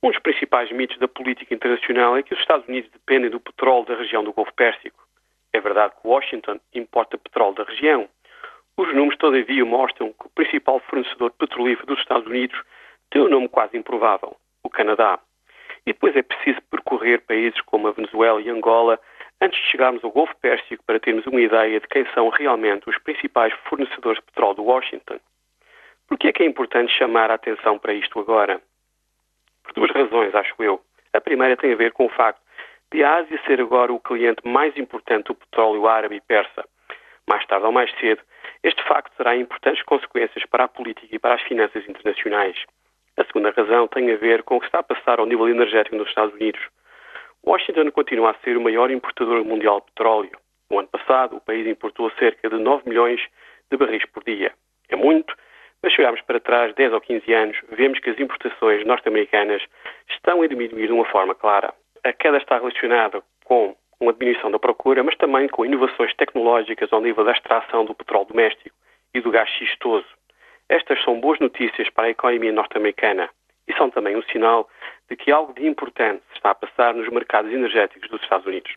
Um dos principais mitos da política internacional é que os Estados Unidos dependem do petróleo da região do Golfo Pérsico. É verdade que Washington importa petróleo da região. Os números, todavia, mostram que o principal fornecedor petrolífero dos Estados Unidos tem um nome quase improvável, o Canadá. E depois é preciso percorrer países como a Venezuela e Angola antes de chegarmos ao Golfo Pérsico para termos uma ideia de quem são realmente os principais fornecedores de petróleo de Washington. Por que é que é importante chamar a atenção para isto agora? Por duas razões, acho eu. A primeira tem a ver com o facto de a Ásia ser agora o cliente mais importante do petróleo árabe e persa. Mais tarde ou mais cedo, este facto terá importantes consequências para a política e para as finanças internacionais. A segunda razão tem a ver com o que está a passar ao nível energético nos Estados Unidos. Washington continua a ser o maior importador mundial de petróleo. No ano passado, o país importou cerca de 9 milhões de barris por dia. É muito, mas se olharmos para trás 10 ou 15 anos, vemos que as importações norte-americanas estão a diminuir de uma forma clara. A queda está relacionada com uma diminuição da procura, mas também com inovações tecnológicas ao nível da extração do petróleo doméstico e do gás xistoso. Estas são boas notícias para a economia norte-americana e são também um sinal de que algo de importante se está a passar nos mercados energéticos dos Estados Unidos.